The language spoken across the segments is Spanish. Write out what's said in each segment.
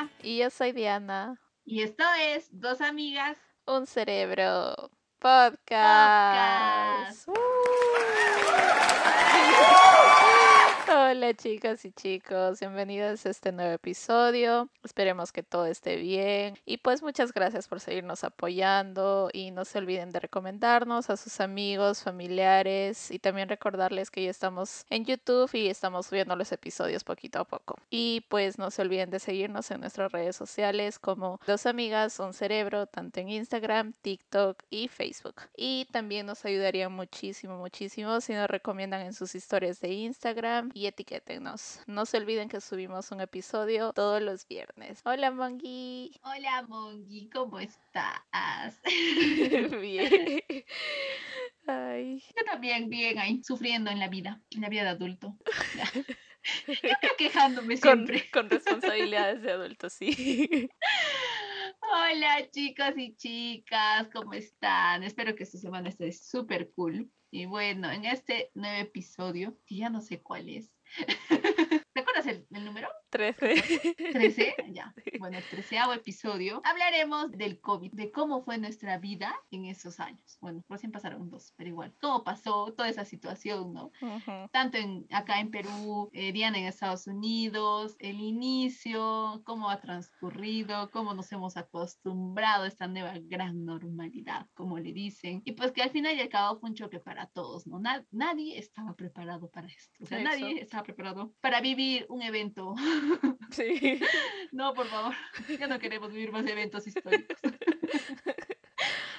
Andrea. Y yo soy Diana. Y esto es Dos Amigas. Un Cerebro Podcast. Podcast. ¡Uh! Hola chicas y chicos, bienvenidos a este nuevo episodio. Esperemos que todo esté bien. Y pues muchas gracias por seguirnos apoyando y no se olviden de recomendarnos a sus amigos, familiares y también recordarles que ya estamos en YouTube y estamos subiendo los episodios poquito a poco. Y pues no se olviden de seguirnos en nuestras redes sociales como Dos Amigas, Un Cerebro, tanto en Instagram, TikTok y Facebook. Y también nos ayudaría muchísimo, muchísimo si nos recomiendan en sus historias de Instagram y etiquétenos. No se olviden que subimos un episodio todos los viernes. Hola, Mongi. Hola, Mongi, ¿cómo estás? bien. Ay. Yo también bien ahí, sufriendo en la vida, en la vida de adulto. Yo quejándome siempre. con responsabilidades de adultos, sí. Hola, chicos y chicas, ¿cómo están? Espero que esta semana esté súper cool. Y bueno, en este nuevo episodio, que ya no sé cuál es. ¿Te acuerdas el, el número? 13. 13, ya. Bueno, el treceavo episodio. Hablaremos del COVID, de cómo fue nuestra vida en esos años. Bueno, recién pasaron dos, pero igual. ¿Cómo pasó toda esa situación, no? Ujú. Tanto en, acá en Perú, eh, Diana en Estados Unidos, el inicio, cómo ha transcurrido, cómo nos hemos acostumbrado a esta nueva gran normalidad, como le dicen. Y pues que al final y al cabo fue un choque para todos, ¿no? Na- nadie estaba preparado para esto. O sea, nadie estaba preparado para vivir un evento Sí. no, por favor, ya no queremos vivir más eventos históricos.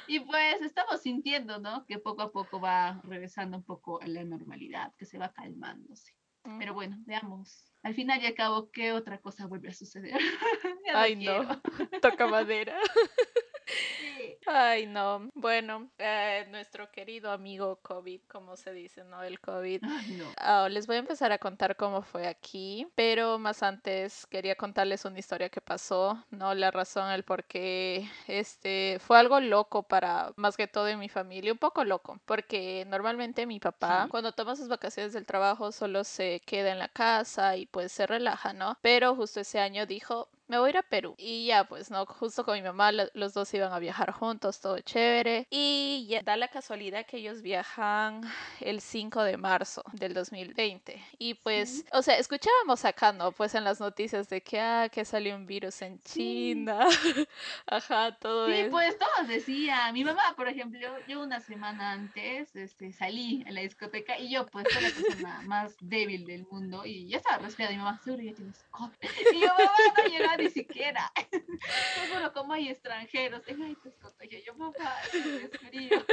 y pues estamos sintiendo, ¿no? Que poco a poco va regresando un poco a la normalidad, que se va calmándose. Pero bueno, veamos. Al final y al cabo, ¿qué otra cosa vuelve a suceder? Ay, no. Toca madera. Sí. Ay, no. Bueno, eh, nuestro querido amigo COVID, como se dice, ¿no? El COVID. Ay, no. Ah, les voy a empezar a contar cómo fue aquí, pero más antes quería contarles una historia que pasó, ¿no? La razón, el por qué, este, fue algo loco para, más que todo en mi familia, un poco loco, porque normalmente mi papá, Sí. cuando toma sus vacaciones del trabajo, solo se queda en la casa y pues se relaja, ¿no? Pero justo ese año dijo, me voy a ir a Perú. Y ya, pues, ¿no? Justo con mi mamá, lo- los dos iban a viajar juntos, todo chévere. Y ya da la casualidad que ellos viajan el 5 de marzo del 2020. Y pues, o sea, escuchábamos acá, ¿no? Pues en las noticias de que, ah, que salió un virus en Sí. China. Ajá, todo Sí, eso. pues todos decían. Mi mamá, por ejemplo, yo una semana antes este, salí a la discoteca y yo, pues, soy la persona más débil del mundo y ya estaba resfriada. Y mi mamá, seguro ya tienes COVID. Y yo, mamá, no llega ni siquiera. Seguro, como hay extranjeros, ay, has contagiado. Yo, mamá, tengo resfrío.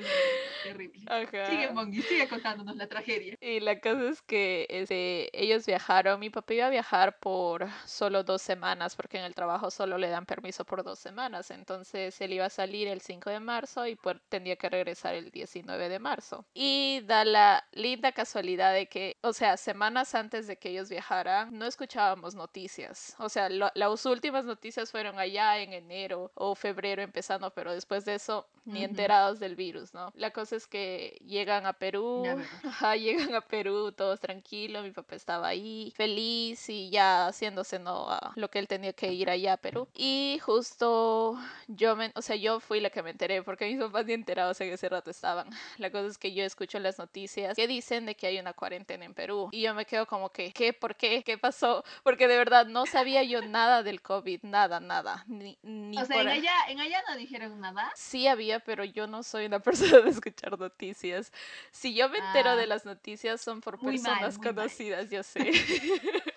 Terrible. Ajá. Sigue, Mongi, sigue contándonos la tragedia. Y la cosa es que este, ellos viajaron, mi papá iba a viajar por solo dos semanas, porque en el trabajo solo le dan permiso por dos semanas. Entonces él iba a salir el 5 de marzo y pues tendría que regresar el 19 de marzo. Y da la linda casualidad de que, o sea, semanas antes de que ellos viajaran, no escuchábamos noticias. O sea, lo- las últimas noticias fueron allá en enero o febrero empezando, pero después de eso ni Ujú. enterados del virus, ¿no? La cosa es que llegan a Perú, ajá, llegan a Perú todos tranquilos, mi papá estaba ahí feliz y ya haciéndose, ¿no? A lo que él tenía que ir allá a Perú. Y justo yo, me, o sea, yo fui la que me enteré porque mis papás ni enterados en ese rato estaban. La cosa es que yo escucho las noticias que dicen de que hay una cuarentena en Perú y yo me quedo como que, ¿qué? ¿Por qué? ¿Qué pasó? Porque de verdad no sabía yo nada del COVID, nada, nada. Ni, ni O sea, por en allá, en allá no dijeron nada. Sí había, pero yo no soy una persona de escuchar noticias. Si yo me entero de Ah. las noticias son por mal, personas mal. conocidas, yo sé.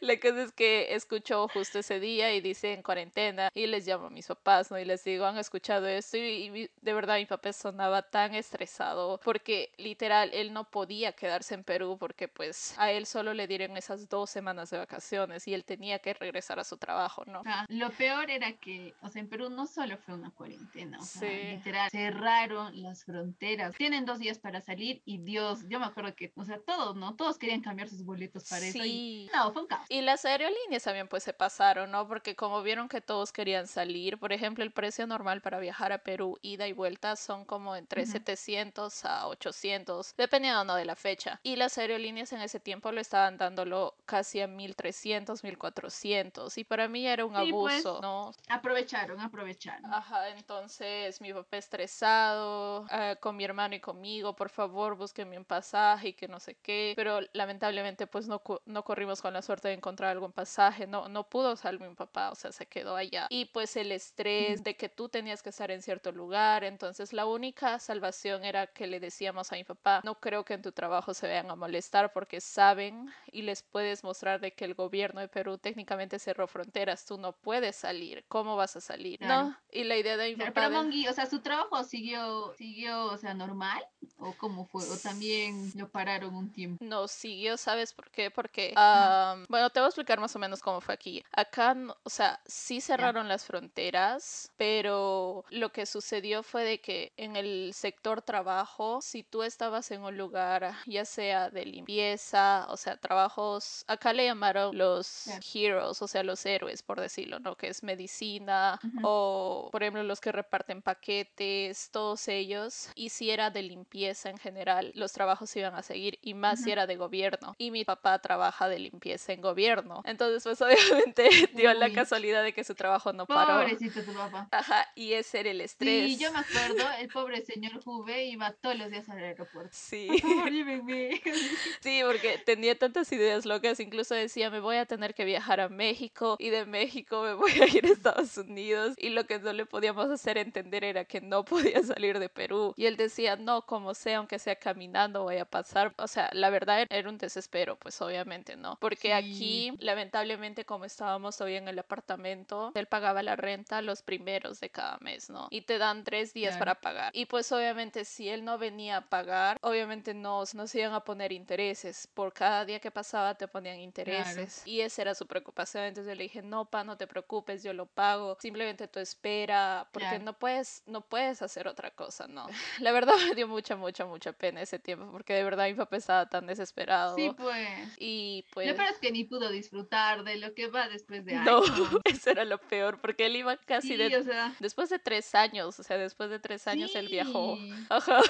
La cosa es que escucho justo ese día y dice en cuarentena y les llamo a mis papás, ¿no? Y les digo, han escuchado esto y, y de verdad mi papá sonaba tan estresado porque literal él no podía quedarse en Perú porque pues a él solo le dieron esas dos semanas de vacaciones y él tenía que regresar a su trabajo, ¿no? Ah, lo peor era que, o sea, en Perú no solo fue una cuarentena, o sea, Sí. literal, cerraron las fronteras. Tienen dos días para salir y Dios, yo me acuerdo que, o sea, todos, ¿no? Todos querían cambiar sus boletos para eso. Y, Sí. no, fue un caos. Y las aerolíneas también pues se pasaron, ¿no? Porque como vieron que todos querían salir, por ejemplo, el precio normal para viajar a Perú ida y vuelta son como entre 700 a 800, dependiendo ¿no? de la fecha. Y las aerolíneas en ese tiempo lo estaban dándolo casi a 1300, 1400. Y para mí era un Sí, pues, abuso, ¿no? Aprovecharon, aprovecharon. Ajá, entonces mi papá estresado ah, con mi hermano y conmigo, por favor, búsquenme un pasaje y que no sé qué, pero lamentablemente pues no, no corrimos con la suerte de encontrar algún pasaje, no, no pudo salvar mi papá, o sea, se quedó allá. Y pues el estrés de que tú tenías que estar en cierto lugar, entonces la única salvación era que le decíamos a mi papá, no creo que en tu trabajo se vayan a molestar porque saben y les puedes mostrar de que el gobierno de Perú técnicamente cerró fronteras, tú no puedes salir, ¿cómo vas a salir? Claro. No, y la idea de mi papá pero de- Mongi, o sea, ¿su trabajo siguió, siguió, o sea, normal? ¿O cómo fue? ¿O también lo pararon un tiempo? no siguió, ¿sabes por qué? Porque, Ajá. am, bueno, te voy a explicar más o menos cómo fue aquí. Acá, o sea, sí cerraron las fronteras, pero lo que sucedió fue de que en el sector trabajo, si tú estabas en un lugar, ya sea de limpieza, o sea, trabajos, acá le llamaron los heroes, o sea, los héroes, por decirlo, ¿no? Que es medicina Ujú. o, por ejemplo, los que reparten paquetes, todos ellos. Y si era de limpieza en general, los trabajos iban a seguir y más si Ujú. era de gobierno. Y mi papá trabaja de limpieza en gobierno. Entonces, pues obviamente dio la Uy. casualidad de que su trabajo no paró. Pobrecito tu papá. Ajá, y ese era el estrés. Sí, yo me acuerdo, el pobre señor Juve iba todos los días al aeropuerto. Sí. Sí, porque tenía tantas ideas locas, incluso decía, me voy a tener que viajar a México y de México me voy a ir a Estados Unidos y lo que no le podíamos hacer entender era que no podía salir de Perú y él decía, no, como sea, aunque sea caminando voy a pasar, o sea, la verdad era un desespero, pues obviamente no, porque Sí. aquí lamentablemente como estábamos todavía en el apartamento, él pagaba la renta los primeros de cada mes, ¿no? Y te dan tres días Claro. para pagar. Y pues obviamente si él no venía a pagar, obviamente no, no se iban a poner intereses. Por cada día que pasaba te ponían intereses. Y esa era su preocupación. Entonces yo le dije, no, pa, no te preocupes, yo lo pago. Simplemente tú espera, porque Claro. no puedes, no puedes hacer otra cosa, ¿no? La verdad me dio mucha, mucha, mucha pena ese tiempo, porque de verdad mi papá estaba tan desesperado. Sí, pues. Y pues... Lo peor es que ni pudo disfrutar de lo que va después de No, años. eso era lo peor, porque él iba casi Sí, de... o sea. Después de tres años, o sea, después de tres años él viajó. sí. Ajá.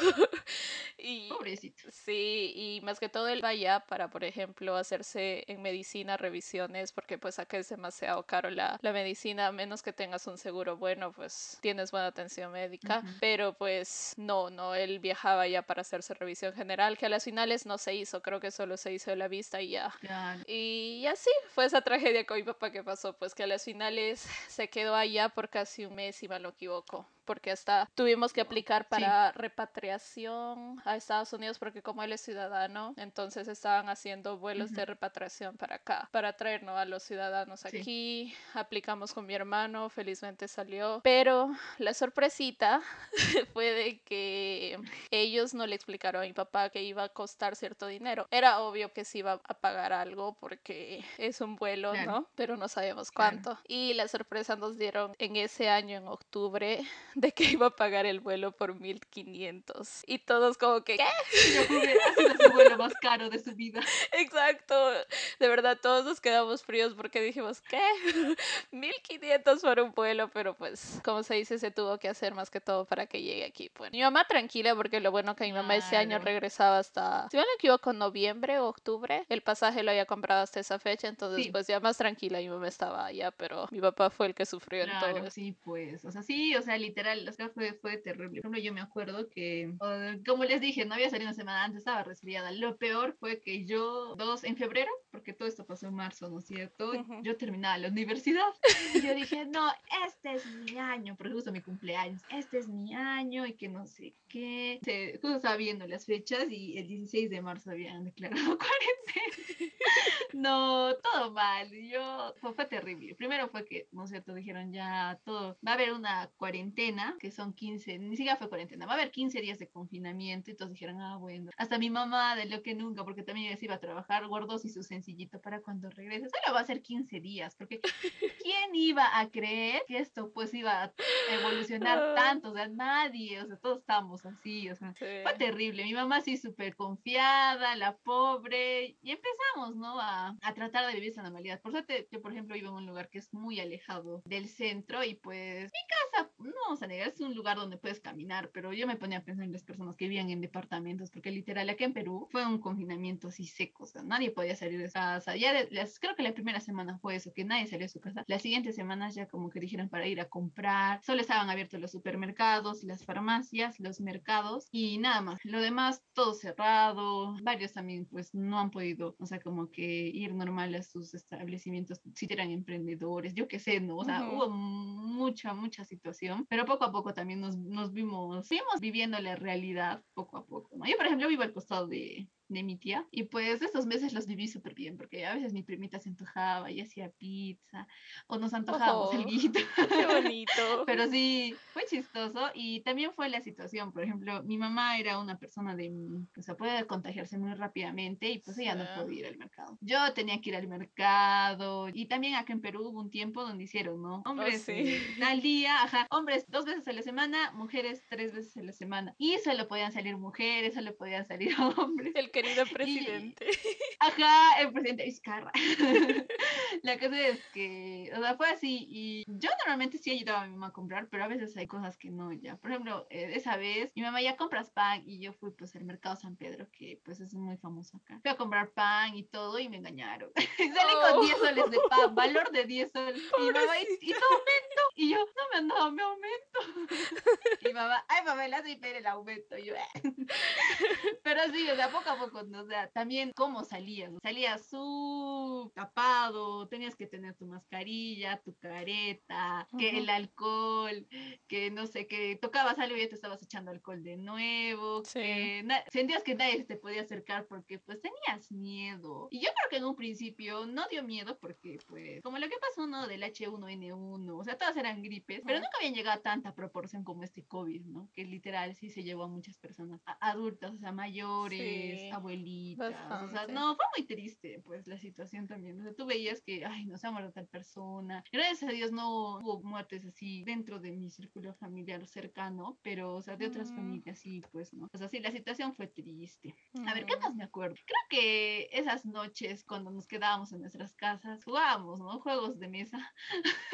Y Pobrecito. sí, y más que todo él va allá para, por ejemplo, hacerse en medicina revisiones, porque pues acá es demasiado caro la, la medicina, a menos que tengas un seguro bueno, pues tienes buena atención médica, pero pues no, no, él viajaba ya para hacerse revisión general, que a las finales no se hizo, creo que solo se hizo de la vista y ya. Claro. Y así fue esa tragedia con mi papá que pasó, pues que a las finales se quedó allá por casi un mes, si mal no equivoco, porque hasta tuvimos que aplicar para repatriación a Estados Unidos, porque como él es ciudadano, entonces estaban haciendo vuelos de Ujú. repatriación para acá, para traernos a los ciudadanos Sí. aquí. Aplicamos con mi hermano, felizmente salió, pero la sorpresita fue de que ellos no le explicaron a mi papá que iba a costar cierto dinero. Era obvio que se iba a pagar algo porque es un vuelo, Claro. ¿no? Pero no Claro. cuánto. Y la sorpresa nos dieron en ese año, en octubre, de que iba a pagar el vuelo por 1500. Y todos como que, ¿qué? Sido su vuelo más caro de su vida. Exacto. De verdad, todos nos quedamos fríos porque dijimos, ¿qué? 1500 por un vuelo, pero pues, como se dice, se tuvo que hacer más que todo para que llegue aquí. Pues mi mamá tranquila porque lo bueno que mi mamá ese año Claro. regresaba hasta, si no me equivoco, noviembre o octubre. El pasaje lo había comprado hasta esa fecha, entonces Sí. pues ya más tranquila mi mamá estaba allá, pero mi papá fue el que sufrió en todo Claro, sí, pues, o sea, sí, o sea, literal, o sea, fue, fue terrible. Por ejemplo, yo me acuerdo que, o- como les dije, no había salido una semana antes, estaba resfriada. Lo peor fue que yo, dos, en febrero, porque todo esto pasó en marzo, ¿no es cierto? Ujú. Yo terminaba la universidad y yo dije, no, este es mi año, porque justo mi cumpleaños, este es mi año y que no sé qué. Se, justo estaba viendo las fechas y el 16 de marzo habían declarado cuarentena. No, todo mal. Yo, fue, fue terrible. Primero fue que, ¿no es cierto? Dijeron ya todo, va a haber una cuarentena cuarentena, que son 15, ni siquiera fue cuarentena, va a haber 15 días de confinamiento y todos dijeron, ah, bueno, hasta mi mamá de lo que nunca, porque también ella se iba a trabajar, guardó y su sencillito para cuando regrese, solo va a ser 15 días, porque ¿quién iba a creer que esto pues iba a evolucionar ah. tanto? O sea, nadie, o sea, todos estamos así, o sea, fue terrible. Mi mamá sí súper confiada, la pobre, y empezamos, ¿no? A, a tratar de vivir esa normalidad. Por suerte, yo, por ejemplo, vivo en un lugar que es muy alejado del centro y pues mi casa, no vamos a negar, es un lugar donde puedes caminar, pero yo me ponía a pensar en las personas que vivían en departamentos, porque literal aquí en Perú fue un confinamiento así seco, o sea, nadie podía salir de casa. Ya creo que la primera semana fue eso, que nadie salió de su casa. Las siguientes semanas ya como que dijeron para ir a comprar, solo estaban abiertos los supermercados, las farmacias, los mercados y nada más. Lo demás todo cerrado, varios también pues no han podido, o sea, como que ir normal a sus establecimientos si eran emprendedores, yo qué sé, ¿no? O sea, hubo mucha, mucha situación, pero poco a poco también nos, nos vimos, vimos viviendo la realidad poco a poco, ¿no? Yo, por ejemplo, vivo al costado de, de mi tía. Y pues estos meses los viví súper bien, porque a veces mi primita se antojaba y hacía pizza, o nos antojábamos el guito. Qué bonito. Pero sí, fue chistoso. Y también fue la situación, por ejemplo, mi mamá era una persona de, o sea, puede contagiarse muy rápidamente y pues ella no podía ir al mercado. Yo tenía que ir al mercado. Y también acá en Perú hubo un tiempo donde hicieron, ¿no? Oh, hombres al día, ajá, hombres dos veces a la semana, mujeres tres veces a la semana. Y solo podían salir mujeres, solo podían salir hombres. El que querido presidente. ajá, el presidente Vizcarra. la cosa es que, o sea, fue así. Y yo normalmente sí ayudaba a mi mamá a comprar, pero a veces hay cosas que no ya. Por ejemplo, eh, esa vez mi mamá ya compras pan y yo fui pues al mercado San Pedro, que pues es muy famoso acá. Fui a comprar pan y todo y me engañaron. Salí con 10 soles de pan, valor de 10 soles. Y mi mamá, ¿y, tu aumento? Y yo, no me han dado mi aumento. y mamá, ay mamá, le hace el aumento. Y yo, eh". pero sí, o sea, poco a poco o sea, también cómo salías, salías su tapado, tenías que tener tu mascarilla, tu careta, que el alcohol, que no sé, que tocabas algo y ya te estabas echando alcohol de nuevo, que sentías que nadie te podía acercar porque pues tenías miedo. Y yo creo que en un principio no dio miedo porque pues como lo que pasó, ¿no? Del H1N1, o sea, todas eran gripes, pero nunca habían llegado a tanta proporción como este COVID, ¿no? Que literal sí se llevó a muchas personas, adultas, o sea, mayores, abuelitas. O sea, no, fue muy triste, pues, la situación también. O sea, tú veías que, ay, no se ha muerto tal persona. Gracias a Dios no hubo muertes así dentro de mi círculo familiar cercano, pero, o sea, de otras mm. familias sí, pues, ¿no? O sea, sí, la situación fue triste. A ver, ¿qué más me acuerdo? Creo que esas noches cuando nos quedábamos en nuestras casas, jugábamos, ¿no? Juegos de mesa.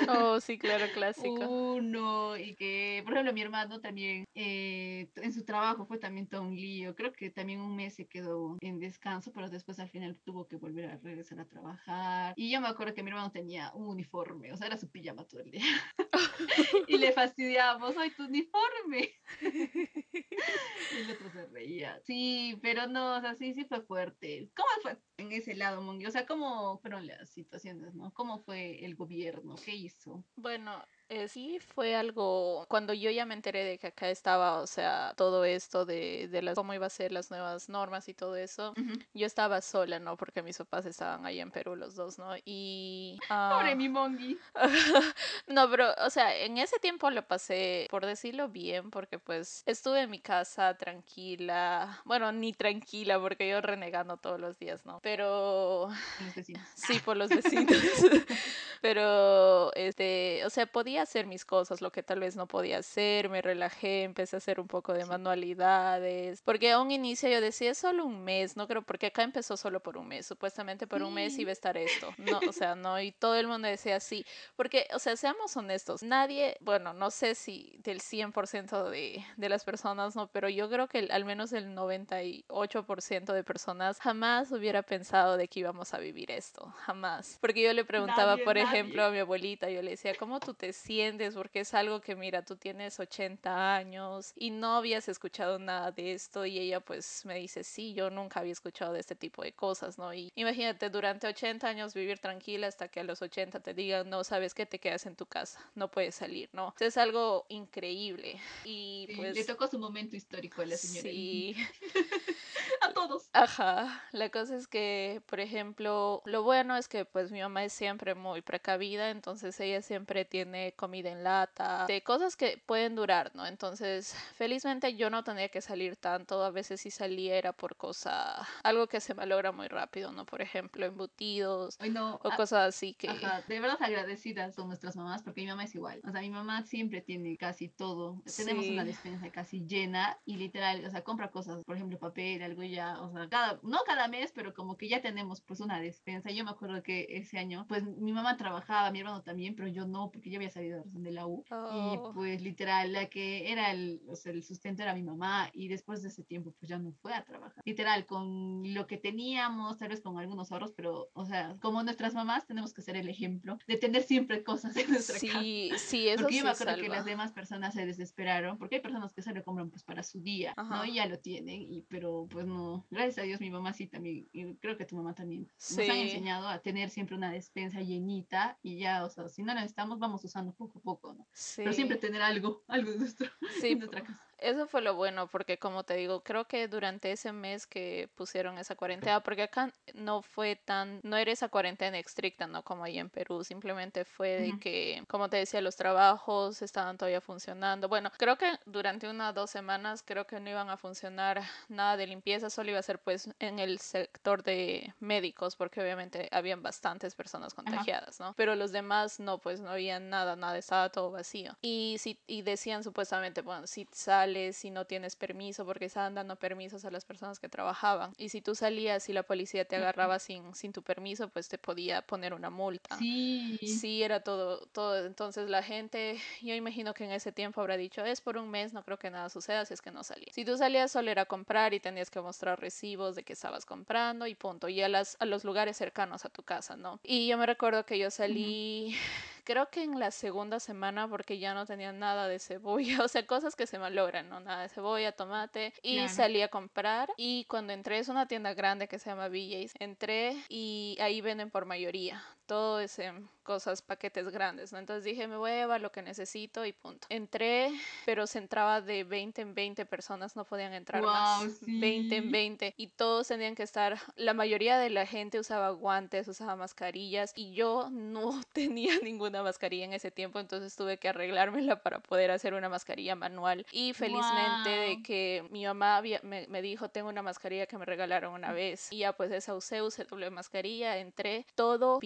Oh, sí, claro, clásico. Uno, y que, por ejemplo, mi hermano también, eh, en su trabajo fue también todo un lío. Creo que también un mes se quedó en descanso, pero después al final tuvo que volver a regresar a trabajar. Y yo me acuerdo que mi hermano tenía un uniforme, o sea, era su pijama todo el día. y le fastidiábamos, ¡ay, tu uniforme! y el otro se reía. Sí, pero no, o sea, sí, sí fue fuerte. ¿Cómo fue en ese lado, Mongi? O sea, ¿cómo fueron las situaciones, no? ¿Cómo fue el gobierno? ¿Qué hizo? Bueno, eh, sí, fue algo, cuando yo ya me enteré de que acá estaba, o sea, todo esto de, de las, cómo iba a ser las nuevas normas y todo eso, yo estaba sola, ¿no? Porque mis papás estaban ahí en Perú los dos, ¿no? Y... Pobre ah, mi mongi. no, pero, o sea, en ese tiempo lo pasé, por decirlo bien, porque pues estuve en mi casa tranquila, bueno, ni tranquila, porque yo renegando todos los días, ¿no? Pero... Los vecinos. Sí, por los vecinos. pero, este, o sea, podía hacer mis cosas, lo que tal vez no podía hacer, me relajé, empecé a hacer un poco de manualidades, porque a un inicio yo decía, es solo un mes, no creo, porque acá empezó solo por un mes, supuestamente por un mes iba a estar esto, no, o sea, no, y todo el mundo decía así, porque, o sea, seamos honestos, nadie, bueno, no sé si del 100% de, de las personas, no, pero yo creo que al menos el 98% de personas jamás hubiera pensado de que íbamos a vivir esto, jamás, porque yo le preguntaba, por ejemplo, a mi abuelita, yo le decía, ¿cómo tú te sientes, porque es algo que, mira, tú tienes 80 años y no habías escuchado nada de esto y ella pues me dice, sí, yo nunca había escuchado de este tipo de cosas, ¿no? Y imagínate, durante 80 años vivir tranquila hasta que a los 80 te digan, no, sabes que te quedas en tu casa, no puedes salir, ¿no? es algo increíble y pues... Le tocó su momento histórico a la señora. Sí. todos. Ajá, la cosa es que, por ejemplo, lo bueno es que pues mi mamá es siempre muy precavida, entonces ella siempre tiene comida en lata, de cosas que pueden durar, ¿no? Entonces, felizmente yo no tenía que salir tanto, a veces si saliera por cosa, algo que se malogra muy rápido, ¿no? Por ejemplo, embutidos o cosas así que... Ajá, de verdad agradecidas son nuestras mamás porque mi mamá es igual, o sea, mi mamá siempre tiene casi todo, tenemos una despensa casi llena y literal, o sea, compra cosas, por ejemplo, papel, algo ya, o sea, cada, no cada mes, pero como que ya tenemos pues una despensa. Yo me acuerdo que ese año, pues mi mamá trabajaba, mi hermano también, pero yo no, porque yo había salido de la U. Y Oh. pues literal, la que era el, o sea, el sustento era mi mamá y después de ese tiempo pues ya no fue a trabajar. Literal, con lo que teníamos, tal vez con algunos ahorros, pero, o sea, como nuestras mamás tenemos que ser el ejemplo de tener siempre cosas en nuestra casa. Sí, sí, eso Porque sí yo me acuerdo que las demás personas se desesperaron, porque hay personas que se lo compran pues para su día, ¿no? Ajá. Y ya lo tienen, y, pero pues no, gracias a Dios mi mamá sí también, y creo que tu mamá también, nos han Sí. enseñado a tener siempre una despensa llenita y ya, o sea, si no la necesitamos vamos usando poco a poco, ¿no? Pero siempre Sí, tener algo, algo en, nuestro, sí, en nuestra casa. Eso fue lo bueno, porque como te digo, creo que durante ese mes que pusieron esa cuarentena, porque acá no fue tan, no era esa cuarentena estricta, ¿no? Como ahí en Perú, simplemente fue de Ujú. que, como te decía, los trabajos estaban todavía funcionando. Bueno, creo que durante unas dos semanas creo que no iban a funcionar nada de limpieza, solo iba a ser pues en el sector de médicos, porque obviamente habían bastantes personas contagiadas, ¿no? Pero los demás no, pues no había nada, nada, estaba todo vacío. Y, si, y decían supuestamente, bueno, si sales, si no tienes permiso, porque estaban dando permisos a las personas que trabajaban. Y si tú salías y la policía te agarraba sin, sin tu permiso, pues te podía poner una multa. Sí, Sí, era todo, todo. Entonces la gente, yo imagino que en ese tiempo habrá dicho, es por un mes, no creo que nada suceda si es que no salía. Si tú salías solo era comprar y tenías que mostrar recibos de que estabas comprando y punto. Y a, las, a los lugares cercanos a tu casa, ¿no? Y yo me recuerdo que yo salí, creo que en la segunda semana porque ya no tenía nada de cebolla, o sea, cosas que se malogran, ¿no? Nada de cebolla, tomate. Y Claro. salí a comprar y cuando entré, es una tienda grande que se llama BJ's, entré y ahí venden por mayoría. Todo es en cosas, paquetes grandes, ¿no? Entonces dije, me voy a llevar lo que necesito y punto. Entré, pero se entraba de 20 en 20 personas, no podían entrar Guau, más. 20 en sí. 20 y todos tenían que estar, la mayoría de la gente usaba guantes, usaba mascarillas y yo no tenía ninguna mascarilla en ese tiempo, entonces tuve que arreglármela para poder hacer una mascarilla manual y felizmente de Guau. que mi mamá había- me, me dijo, tengo una mascarilla que me regalaron una vez y ya pues esa usé, usé doble mascarilla, entré, todo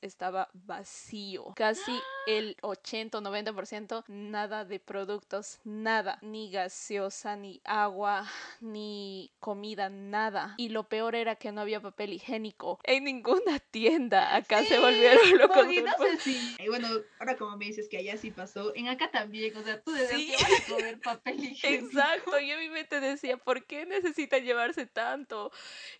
Estaba vacío, casi el 80 o 90% nada de productos, nada, ni gaseosa, ni agua, ni comida, nada. Y lo peor era que no había papel higiénico en ninguna tienda. Acá se volvieron locos. Porque no sé si, y bueno, ahora como me dices que allá sí pasó, en acá también, o sea, tú desde Sí. que vas a comer papel higiénico. Exacto, yo en mi mente decía, ¿por qué necesitan llevarse tanto?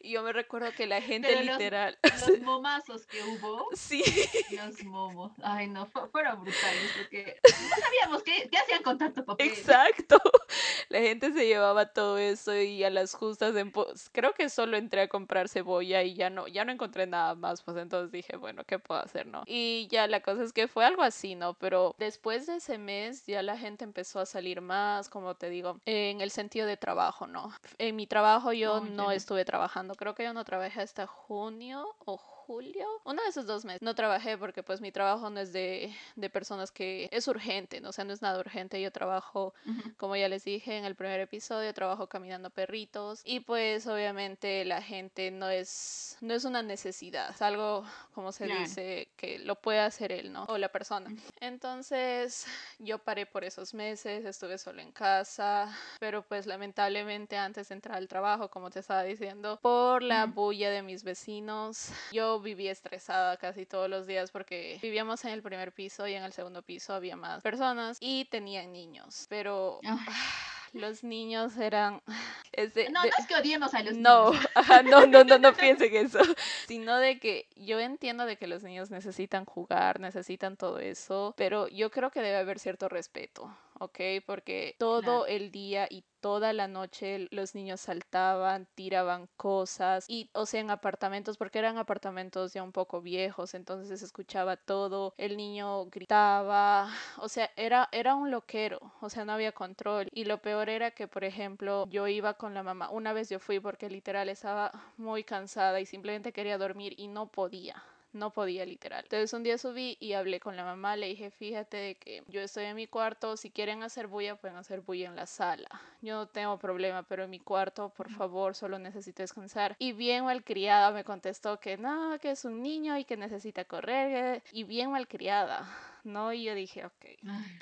Y yo me recuerdo que la gente Pero los- literal, Los momazos que hubo, sí, los momos, ay no, fu- fueron brutales, porque no sabíamos qué, qué hacían con tanto papel. exacto. La gente se llevaba todo eso y a las justas, po- creo que solo entré a comprar cebolla y ya no, ya no encontré nada más, pues entonces dije, bueno, ¿qué puedo hacer, no? Y ya la cosa es que fue algo así, ¿no? Pero después de ese mes ya la gente empezó a salir más, como te digo, en el sentido de trabajo, ¿no? En mi trabajo yo no estuve trabajando, creo que yo no trabajé hasta junio o julio, uno de esos dos meses. No trabajé porque pues mi trabajo no es de, de personas que es urgente, ¿no? o sea, no es nada urgente. Yo trabajo como ya les dije en el primer episodio, trabajo caminando perritos y pues obviamente la gente no es no es una necesidad, es algo como se Claro. dice que lo puede hacer él, ¿no? O la persona. Entonces, yo paré por esos meses, estuve solo en casa, pero pues lamentablemente antes de entrar al trabajo, como te estaba diciendo, por la bulla de mis vecinos, yo vivía estresada casi todos los días porque vivíamos en el primer piso y en el segundo piso había más personas y tenían niños, pero los niños eran es de- No, de- no es que odiemos a los no, niños. ajá, no, no, no, no piensen eso. Sino de que yo entiendo de que los niños necesitan jugar, necesitan todo eso, pero yo creo que debe haber cierto respeto, ¿ok? Porque todo el día y toda la noche los niños saltaban, tiraban cosas y, o sea, en apartamentos, porque eran apartamentos ya un poco viejos, entonces se escuchaba todo, el niño gritaba, o sea, era, era un loquero, o sea, no había control. Y lo peor era que, por ejemplo, yo iba con la mamá, una vez yo fui porque literal estaba muy cansada y simplemente quería dormir y no podía no podía literal. Entonces un día subí y hablé con la mamá, le dije, fíjate de que yo estoy en mi cuarto, si quieren hacer bulla, pueden hacer bulla en la sala. Yo no tengo problema, pero en mi cuarto, por favor, solo necesito descansar. Y bien malcriada me contestó que no, que es un niño y que necesita correr. Y bien malcriada, ¿no? Y yo dije, ok.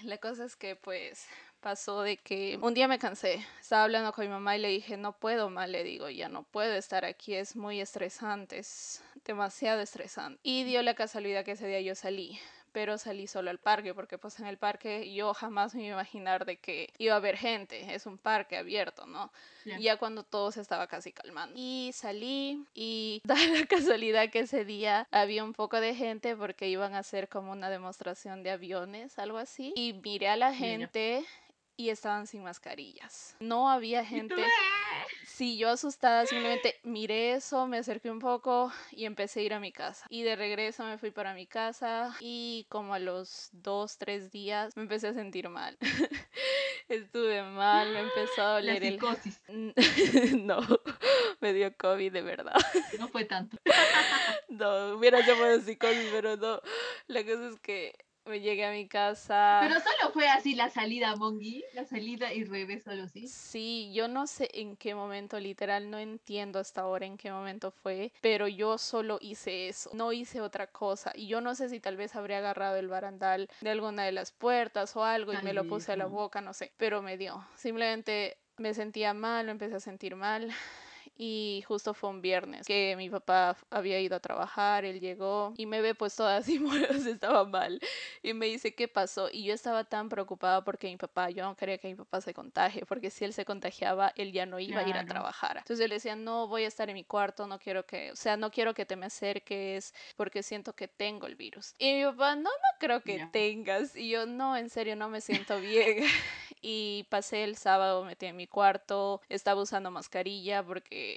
La cosa es que pues pasó de que un día me cansé, estaba hablando con mi mamá y le dije, no puedo más, le digo, ya no puedo estar aquí, es muy estresante, es demasiado estresante. Y dio la casualidad que ese día yo salí pero salí solo al parque porque pues en el parque yo jamás me iba a imaginar de que iba a haber gente, es un parque abierto, ¿no? Ya cuando todo se estaba casi calmando. Y salí y da la casualidad que ese día había un poco de gente porque iban a hacer como una demostración de aviones, algo así. Y miré a la gente y estaban sin mascarillas. No había gente. Sí, yo asustada simplemente miré eso, me acerqué un poco y empecé a ir a mi casa. Y de regreso me fui para mi casa y como a los dos, tres días me empecé a sentir mal. Estuve mal, me empezó a doler el... no, me dio COVID de verdad. No fue tanto. no, hubiera llamado psicosis, pero no. La cosa es que me llegué a mi casa. Pero solo fue así la salida, Mongi, la salida y regreso, solo sí. Sí, yo no sé en qué momento, literal, no entiendo hasta ahora en qué momento fue, pero yo solo hice eso, no hice otra cosa. Y yo no sé si tal vez habría agarrado el barandal de alguna de las puertas o algo y me lo puse a la boca, no sé, pero me dio. Simplemente me sentía mal, me empecé a sentir mal y justo fue un viernes que mi papá había ido a trabajar, él llegó y me ve pues toda así, estaba mal y me dice qué pasó y yo estaba tan preocupada porque mi papá, yo no quería que mi papá se contagie porque si él se contagiaba él ya no iba a ir a trabajar. Entonces yo le decía, no voy a estar en mi cuarto, no quiero que, o sea, no quiero que te me acerques porque siento que tengo el virus. Y mi papá, no, no creo que tengas. Y yo, no, en serio, no me siento bien. y pasé el sábado, metí en mi cuarto, estaba usando mascarilla porque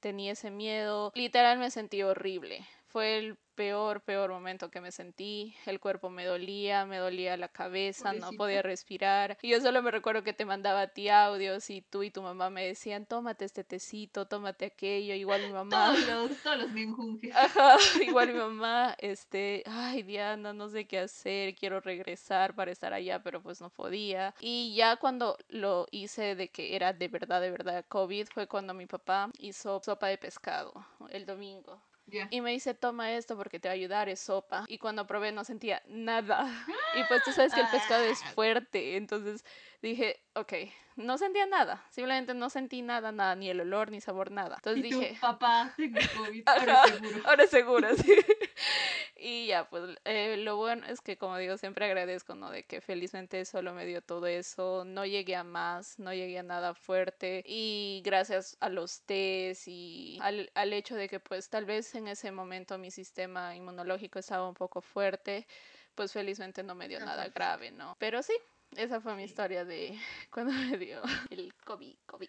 tenía ese miedo. Literal me sentí horrible. Fue el peor, peor momento que me sentí. El cuerpo me dolía, me dolía la cabeza, no podía respirar. Y yo solo me recuerdo que te mandaba a ti audios y tú y tu mamá me decían, tómate este tecito, tómate aquello. Igual mi mamá. Todos los, todos los Ajá, igual mi mamá, este, ay Diana, no sé qué hacer, quiero regresar para estar allá, pero pues no podía. Y ya cuando lo hice de que era de verdad, de verdad COVID, fue cuando mi papá hizo sopa de pescado el domingo. Y me dice, toma esto porque te va a ayudar, es sopa. Y cuando probé no sentía nada. Y pues tú sabes que el pescado es ah. fuerte. Entonces dije, ok, no sentía nada. Simplemente no sentí nada, nada, ni el olor, ni sabor, nada. Entonces ¿Y dije, papá, tengo COVID, ahora seguro. Ahora seguro, sí. y ya, pues eh, lo bueno es que, como digo, siempre agradezco, ¿no? De que felizmente solo me dio todo eso. No llegué a más, no llegué a nada fuerte. Y gracias a los test y al, al hecho de que, pues, tal vez en ese momento mi sistema inmunológico estaba un poco fuerte pues felizmente no me dio nada grave, ¿no? Pero sí, esa fue mi historia de cuando me dio el COVID, COVID.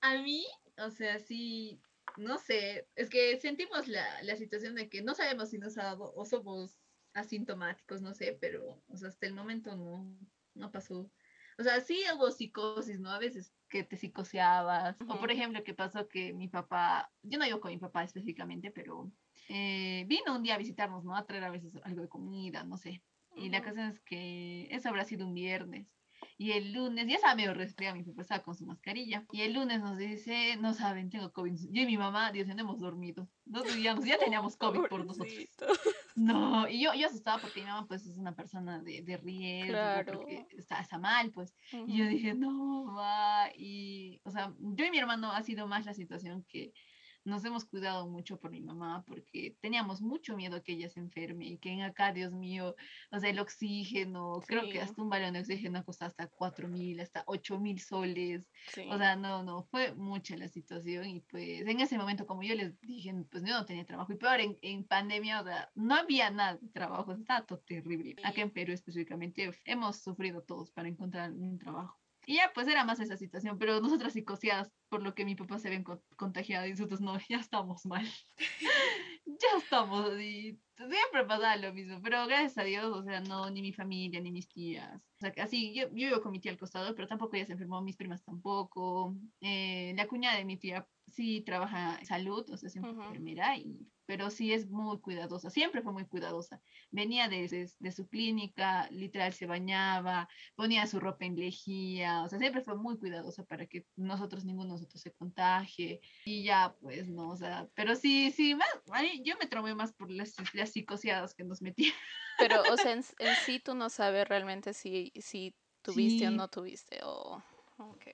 A mí, o sea, sí, no sé, es que sentimos la, la situación de que no sabemos si nos ha dado o somos asintomáticos, no sé, pero o sea, hasta el momento no, no pasó. O sea, sí hubo psicosis, ¿no? A veces que te psicoseabas. O por ejemplo, que pasó que mi papá, yo no vivo con mi papá específicamente, pero eh, vino un día a visitarnos, ¿no? A traer a veces algo de comida, no sé. Y la cosa es que eso habrá sido un viernes. Y el lunes, ya estaba medio resfriado, mi papá estaba con su mascarilla. Y el lunes nos dice, no saben, tengo COVID. Yo y mi mamá, Dios, no hemos dormido. No ya teníamos COVID por nosotros. No, y yo, yo asustaba porque mi mamá pues es una persona de, de riesgo, claro. porque está, está mal, pues. Y yo dije, no, va. Y, o sea, yo y mi hermano ha sido más la situación que nos hemos cuidado mucho por mi mamá porque teníamos mucho miedo que ella se enferme y que en acá, Dios mío, o sea, el oxígeno, creo que hasta un balón de oxígeno costado hasta 4 mil, hasta 8 mil soles. O sea, no, no, fue mucha la situación y pues en ese momento, como yo les dije, pues yo no tenía trabajo y peor en, en pandemia, o sea, no había nada de trabajo, estaba todo terrible. Acá en Perú específicamente hemos sufrido todos para encontrar un trabajo. Y ya, pues era más esa situación, pero nosotras psicoseadas por lo que mi papá se ven contagiado y nosotros no, ya estamos mal. ya estamos así. Siempre pasaba lo mismo, pero gracias a Dios, o sea, no, ni mi familia, ni mis tías. O sea, así, yo, yo vivo con mi tía al costado, pero tampoco ella se enfermó, mis primas tampoco. Eh, la cuñada de mi tía sí trabaja en salud, o sea, siempre uh enfermera y pero sí es muy cuidadosa, siempre fue muy cuidadosa. Venía de, de, su clínica, literal se bañaba, ponía su ropa en lejía, o sea, siempre fue muy cuidadosa para que nosotros, ninguno de nosotros se contagie. Y ya, pues, no, o sea, pero sí, sí, más, yo me traumé más por las, las psicoseadas que nos metían. Pero, o sea, en, sí tú no sabes realmente si, si tuviste o no tuviste, o... ok.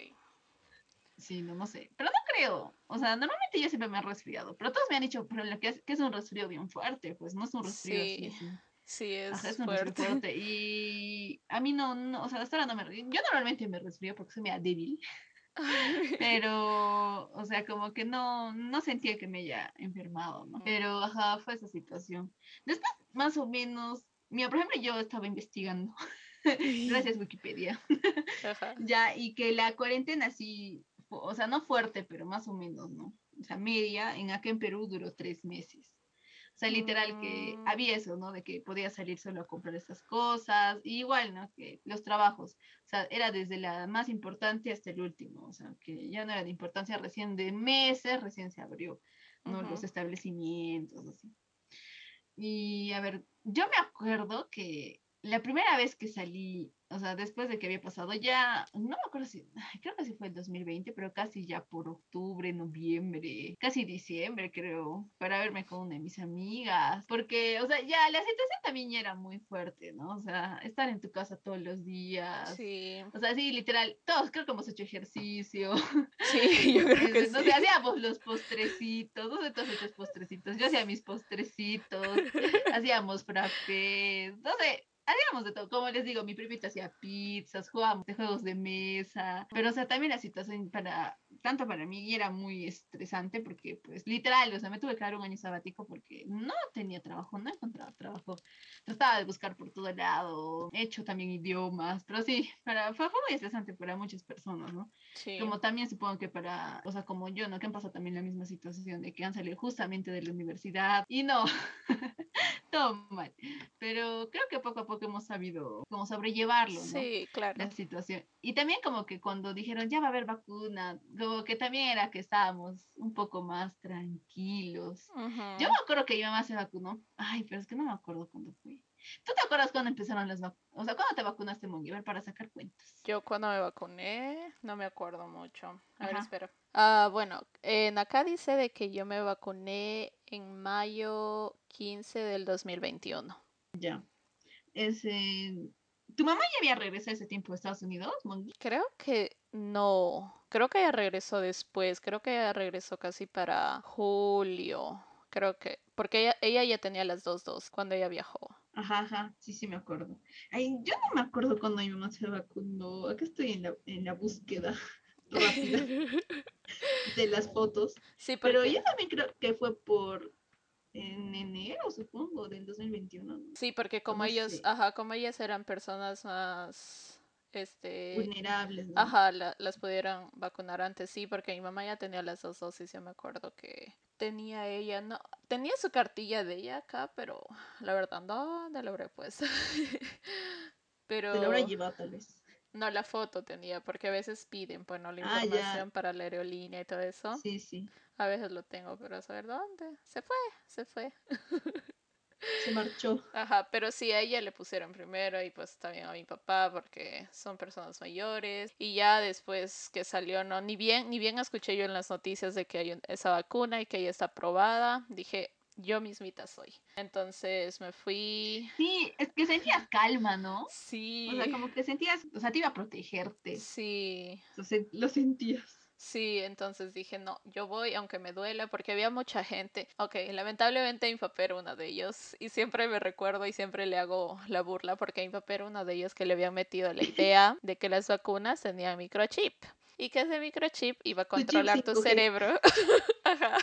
Sí, no, no sé. Pero no creo. O sea, normalmente yo siempre me he resfriado. Pero todos me han dicho, pero lo que es, que es un resfrío bien fuerte. Pues no es un resfrío sí. así. Sí, es, un fuerte. fuerte. Y a mí no, no, o sea, hasta ahora no me Yo normalmente me resfrío porque soy media débil. pero, o sea, como que no, no sentía que me haya enfermado, ¿no? Pero, ajá, fue esa situación. Después, más o menos, mira, por ejemplo, yo estaba investigando. Gracias, Wikipedia. ya, y que la cuarentena sí o sea, no fuerte, pero más o menos, ¿no? O sea, media, en acá en Perú duró tres meses. O sea, literal que mm. había eso, ¿no? De que podía salir solo a comprar estas cosas. Y igual, ¿no? Que los trabajos, o sea, era desde la más importante hasta el último. O sea, que ya no era de importancia recién de meses, recién se abrió, ¿no? Los establecimientos, así. Y a ver, yo me acuerdo que la primera vez que salí o sea, después de que había pasado ya, no me acuerdo si, creo que sí fue el 2020, pero casi ya por octubre, noviembre, casi diciembre creo, para verme con una de mis amigas, porque, o sea, ya la situación también ya era muy fuerte, ¿no? O sea, estar en tu casa todos los días. Sí. O sea, sí, literal, todos creo que hemos hecho ejercicio. Sí, yo creo que sí. O sea, hacíamos los postrecitos, no sé, todos hecho postrecitos, yo hacía mis postrecitos, hacíamos frappés, no sé, hacíamos de todo, como les digo, mi primita hacía pizzas, jugábamos de juegos de mesa, pero o sea, también la situación para, tanto para mí era muy estresante porque pues literal, o sea, me tuve que dar un año sabático porque no tenía trabajo, no encontraba trabajo, trataba de buscar por todo lado, he hecho también idiomas, pero sí, para, fue, muy estresante para muchas personas, ¿no? Sí. Como también supongo que para, o sea, como yo, ¿no? Que han pasado también la misma situación de que han salido justamente de la universidad y no, todo mal, pero creo que poco a poco hemos sabido como sobrellevarlo, ¿no? Sí, claro. La situación. Y también como que cuando dijeron ya va a haber vacuna, como que también era que estábamos un poco más tranquilos. Yo me acuerdo que mi mamá se vacunó. Ay, pero es que no me acuerdo cuándo fue. ¿Tú te acuerdas cuando empezaron las vacunas? O sea, ¿cuándo te vacunaste, Mongiver, para sacar cuentas? Yo cuando me vacuné, no me acuerdo mucho. A ver, espera. Ah, bueno, en acá dice de que yo me vacuné en mayo 15 del 2021. Ya. Ese... ¿Tu mamá ya había regresado ese tiempo a Estados Unidos, Mongi? Creo que no. Creo que ella regresó después. Creo que ella regresó casi para julio. Creo que. Porque ella, ella ya tenía las dos dos cuando ella viajó. Ajá, ajá, sí, sí me acuerdo. Ay, yo no me acuerdo cuando mi mamá se vacunó. Acá estoy en la, en la búsqueda rápida de las fotos. Sí, pero yo también creo que fue por en enero, supongo, del 2021. Sí, porque como ellos, ajá, como ellas eran personas más este vulnerables, ¿no? Ajá, las pudieron vacunar antes, sí, porque mi mamá ya tenía las dos dosis, yo me acuerdo que tenía ella, no, tenía su cartilla de ella acá, pero la verdad, no, no lo habré puesto. pero... Habrá llevado tal vez. No, la foto tenía, porque a veces piden, pues, no, la ah, información para la aerolínea y todo eso. Sí, sí. A veces lo tengo, pero a saber dónde. Se fue, se fue. Se marchó. Ajá, pero sí, a ella le pusieron primero y pues también a mi papá porque son personas mayores. Y ya después que salió, no, ni bien, ni bien escuché yo en las noticias de que hay esa vacuna y que ya está aprobada, dije, yo mismita soy. Entonces me fui. Sí, es que sentías calma, ¿no? Sí. O sea, como que sentías, o sea, te iba a protegerte. Sí. Lo sentías. Sí, entonces dije, no, yo voy aunque me duela porque había mucha gente. Ok, lamentablemente mi papá era uno de ellos y siempre me recuerdo y siempre le hago la burla porque mi papá era uno de ellos que le habían metido la idea de que las vacunas tenían microchip y que ese microchip iba a controlar tu cerebro. Ajá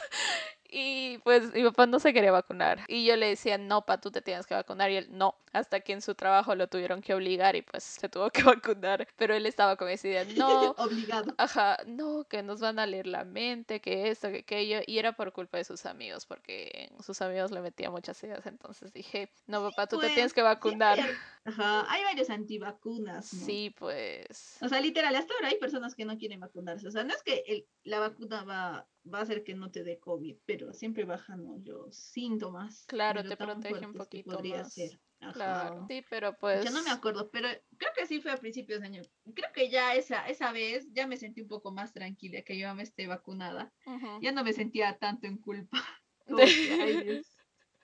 Y pues mi papá no se quería vacunar. Y yo le decía, no, pa, tú te tienes que vacunar. Y él, no. Hasta que en su trabajo lo tuvieron que obligar y pues se tuvo que vacunar. Pero él estaba con esa idea, no. Obligado. Ajá, no, que nos van a leer la mente, que esto, que aquello. Y era por culpa de sus amigos, porque sus amigos le metían muchas ideas. Entonces dije, no, papá, tú te Pues, tienes que vacunar. hay- Ajá, hay varios antivacunas, ¿no? Sí, pues. O sea, literal, hasta ahora hay personas que no quieren vacunarse. O sea, no es que el- la vacuna va, va a hacer que no te dé COVID, pero siempre bajan los síntomas. Claro, de te protege un poquito podría más. ser. Ajá. Claro. Sí, pero pues. Yo no me acuerdo, pero creo que sí fue a principios de año. Creo que ya esa, esa vez ya me sentí un poco más tranquila que yo me esté vacunada. Ya no me sentía tanto en culpa.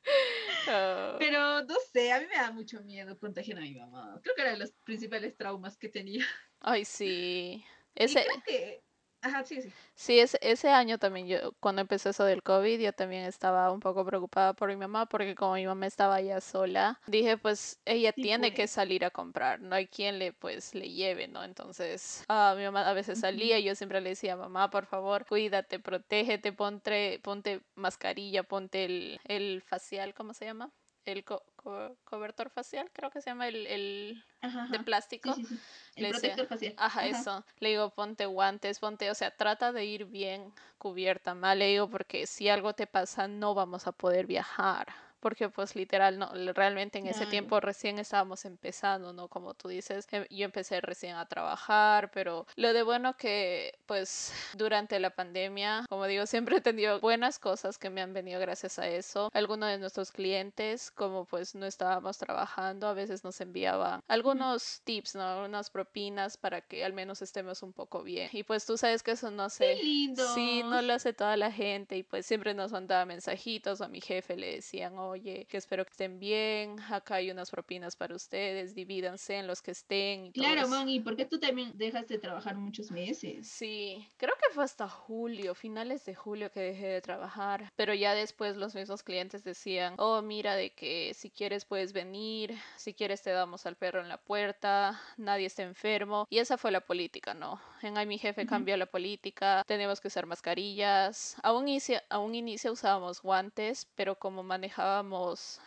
Ah, Pero no sé, a mí me da mucho miedo contagiar a mi mamá. Creo que eran los principales traumas que tenía. Ay, sí. Y Ese, creo que... Ajá, sí, sí. sí, ese, ese año también yo, cuando empezó eso del COVID, yo también estaba un poco preocupada por mi mamá, porque como mi mamá estaba ya sola, dije, pues ella Sí, tiene que pues. salir a comprar, no hay quien le, pues, le lleve, ¿no? Entonces, ah, mi mamá a veces salía y yo siempre le decía, mamá, por favor, cuídate, protégete, ponte, ponte mascarilla, ponte el, el facial, ¿cómo se llama? El co- co- cobertor facial, creo que se llama el, el Ajá, de ajá. plástico. Sí, sí, sí. le El decía, facial. Ajá, eso. Le digo, ponte guantes, ponte, o sea, trata de ir bien cubierta, mal. Le digo, porque si algo te pasa, no vamos a poder viajar. Porque pues literal, no, realmente en ese tiempo recién estábamos empezando, ¿no? Como tú dices, em- yo empecé recién a trabajar, pero lo de bueno que pues durante la pandemia, como digo, siempre he tenido buenas cosas que me han venido gracias a eso. Algunos de nuestros clientes, como pues no estábamos trabajando, a veces nos enviaban algunos tips, ¿no? Unas propinas para que al menos estemos un poco bien. Y pues tú sabes que eso no lindo. Sí, no lo hace toda la gente y pues siempre nos mandaba mensajitos o a mi jefe le decían, oye, que espero que estén bien, acá hay unas propinas para ustedes, divídanse en los que estén y Claro, man, y porque tú también dejaste de trabajar muchos meses. Sí, creo que fue hasta julio, finales de julio que dejé de trabajar, pero ya después los mismos clientes decían, oh, mira, de que si quieres puedes venir, si quieres te damos al perro en la puerta, nadie está enfermo, y esa fue la política, ¿no? En ahí mi jefe Ujú. cambió la política, tenemos que usar mascarillas, a un inicio, a un inicio usábamos guantes, pero como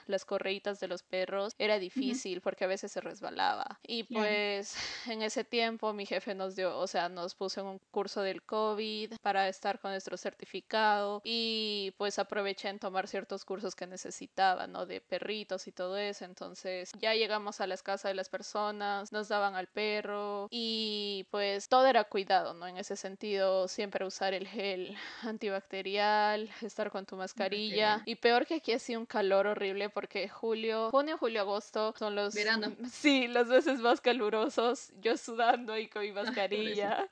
las correitas de los perros, era difícil porque a veces se resbalaba, y Claro. pues en ese tiempo mi jefe nos dio, o sea, nos puso en un curso del COVID para estar con nuestro certificado y pues aproveché en tomar ciertos cursos que necesitaba, ¿no? De perritos y todo eso. Entonces ya llegamos a las casas de las personas, nos daban al perro y pues todo era cuidado, ¿no? En ese sentido, siempre usar el gel antibacterial, estar con tu mascarilla Antibacterial. y peor que aquí hacía un calor horrible porque julio, junio, julio, agosto son los Verano. Sí, los meses más calurosos, yo sudando ahí con mi mascarilla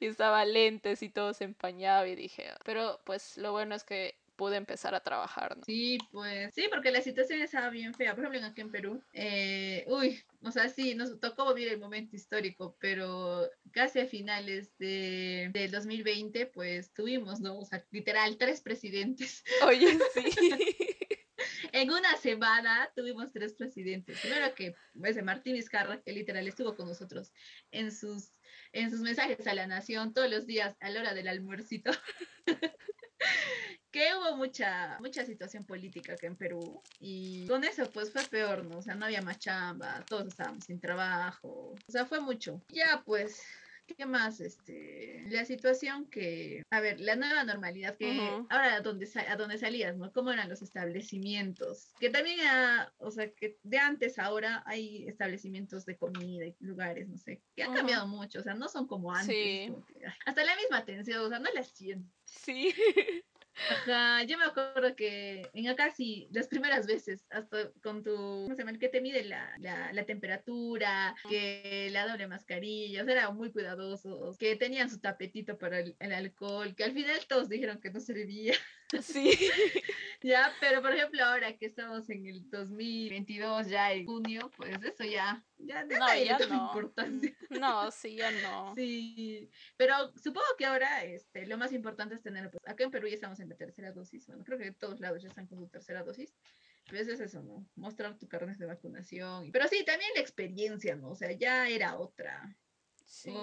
y estaba lentes y todo se empañaba y dije, pero pues lo bueno es que pude empezar a trabajar, ¿no? Sí, pues sí, porque la situación estaba bien fea. Por ejemplo, aquí en Perú, eh, uy, o sea, sí, nos tocó vivir el momento histórico, pero casi a finales de, del 2020, pues tuvimos, ¿no? O sea, literal, tres presidentes. Oye, sí. En una semana tuvimos tres presidentes. Primero que ese Martín Vizcarra, que literal estuvo con nosotros en sus, en sus mensajes a la nación todos los días a la hora del almuercito. que hubo mucha, mucha situación política acá en Perú y con eso pues fue peor, ¿no? O sea, no había más chamba, todos estábamos sin trabajo, o sea, fue mucho. Ya pues, ¿qué más? Este, la situación que, a ver, la nueva normalidad que ahora a donde, a donde salías, ¿no? ¿Cómo eran los establecimientos? Que también, era, o sea, que de antes a ahora hay establecimientos de comida y lugares, no sé, que han cambiado mucho, o sea, no son como antes. Sí. como que, ay, hasta la misma atención, o sea, no la hacían. Sí. Ajá, yo me acuerdo que en acá sí, las primeras veces, hasta con tu, ¿cómo se llama? Que te mide la, la, la temperatura, que la doble mascarilla, eran muy cuidadosos, que tenían su tapetito para el, el alcohol, que al final todos dijeron que no servía, Sí. ya, pero por ejemplo ahora que estamos en el 2022, ya en junio, pues eso ya, ya, No, ya no. importancia. No, sí, ya no. Sí, pero supongo que ahora este, lo más importante es tener, pues acá en Perú ya estamos en la tercera dosis, bueno, creo que en todos lados ya están con su tercera dosis, pero eso es eso, ¿no? Mostrar tu carnet de vacunación, pero sí, también la experiencia, ¿no? O sea, ya era otra.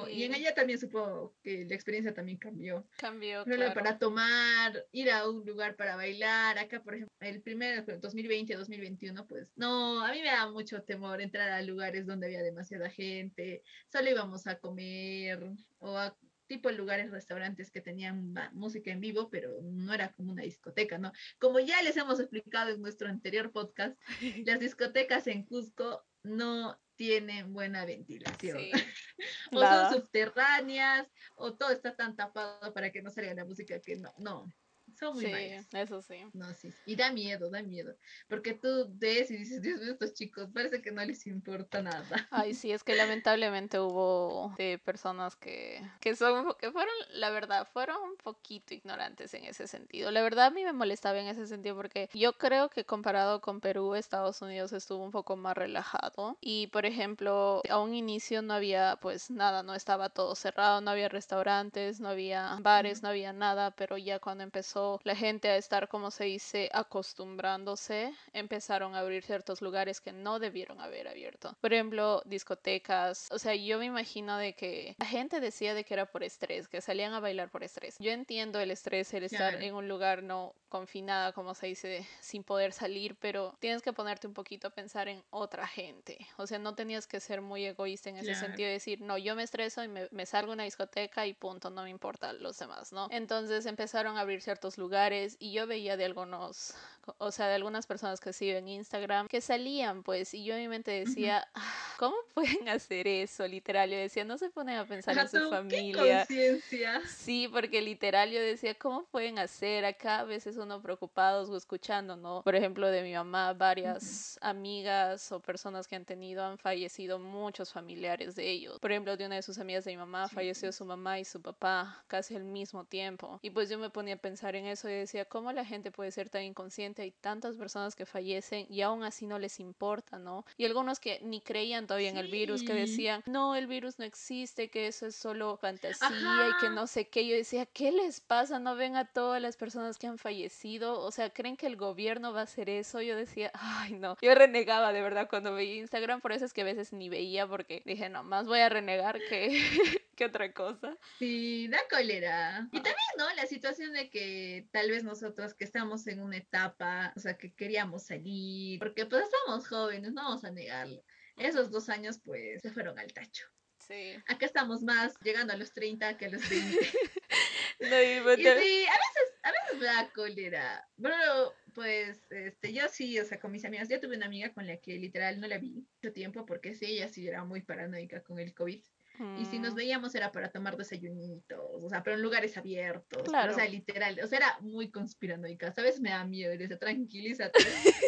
Y en ella también supongo que la experiencia también cambió. Cambió. Claro. Para tomar, ir a un lugar para bailar. Acá, por ejemplo, el primer 2020 2021, pues no, a mí me da mucho temor entrar a lugares donde había demasiada gente. Solo íbamos a comer o a tipo lugares, restaurantes que tenían música en vivo, pero no era como una discoteca, ¿no? Como ya les hemos explicado en nuestro anterior podcast, las discotecas en Cusco no tienen buena ventilación. o son subterráneas, o todo está tan tapado para que no salga la música que no, no. Son muy sí, eso sí. No, sí. Y da miedo, da miedo. Porque tú ves y dices, Dios mío, estos chicos, parece que no les importa nada. Ay, sí, es que lamentablemente hubo de personas que, que son, que fueron, la verdad, fueron un poquito ignorantes en ese sentido. La verdad a mí me molestaba en ese sentido porque yo creo que comparado con Perú, Estados Unidos estuvo un poco más relajado. Y por ejemplo, a un inicio no había pues nada, no estaba todo cerrado, no había restaurantes, no había bares, no había nada, pero ya cuando empezó la gente a estar, como se dice, acostumbrándose, empezaron a abrir ciertos lugares que no debieron haber abierto. Por ejemplo, discotecas. O sea, yo me imagino de que la gente decía de que era por estrés, que salían a bailar por estrés. Yo entiendo el estrés, el estar en un lugar no confinada, como se dice, sin poder salir, pero tienes que ponerte un poquito a pensar en otra gente. O sea, no tenías que ser muy egoísta en ese sentido de decir, no, yo me estreso y me, me salgo a una discoteca y punto, no me importa los demás, ¿no? Entonces empezaron a abrir ciertos lugares y yo veía de algunos, o sea, de algunas personas que sigo en Instagram que salían pues y yo en mi mente decía, ah, ¿cómo pueden hacer eso? Literal, yo decía, no se ponen a pensar en su familia. Sí, porque literal yo decía, ¿cómo pueden hacer? Acá a veces uno preocupados o escuchando, ¿no? Por ejemplo, de mi mamá, varias amigas o personas que han tenido han fallecido muchos familiares de ellos. Por ejemplo, de una de sus amigas de mi mamá falleció su mamá y su papá casi al mismo tiempo. Y pues yo me ponía a pensar en eso y decía, ¿cómo la gente puede ser tan inconsciente? Hay tantas personas que fallecen y aún así no les importa, ¿no? Y algunos que ni creían todavía en el virus, que decían, no, el virus no existe, que eso es solo fantasía y que no sé qué. Yo decía, ¿qué les pasa? ¿No ven a todas las personas que han fallecido? O sea, ¿creen que el gobierno va a hacer eso? Yo decía, ay, no. Yo renegaba de verdad cuando veía Instagram, por eso es que a veces ni veía porque dije, no, más voy a renegar que, que otra cosa. Sí, da cólera. Y también, ¿no? La situación de que tal vez nosotros que estamos en una etapa, o sea, que queríamos salir, porque pues estamos jóvenes, no vamos a negarlo. Esos dos años pues se fueron al tacho. Sí. Acá estamos más llegando a los 30 que a los 20. no, y, sí, a veces, a veces me da cólera. Pero pues este, yo sí, o sea, con mis amigas, yo tuve una amiga con la que literal no la vi mucho tiempo porque sí, ella sí era muy paranoica con el COVID. Y si nos veíamos era para tomar desayunitos, o sea, pero en lugares abiertos. o sea, literal, o sea, era muy conspiranoica. ¿Sabes? Me da miedo, le decía, tranquilízate.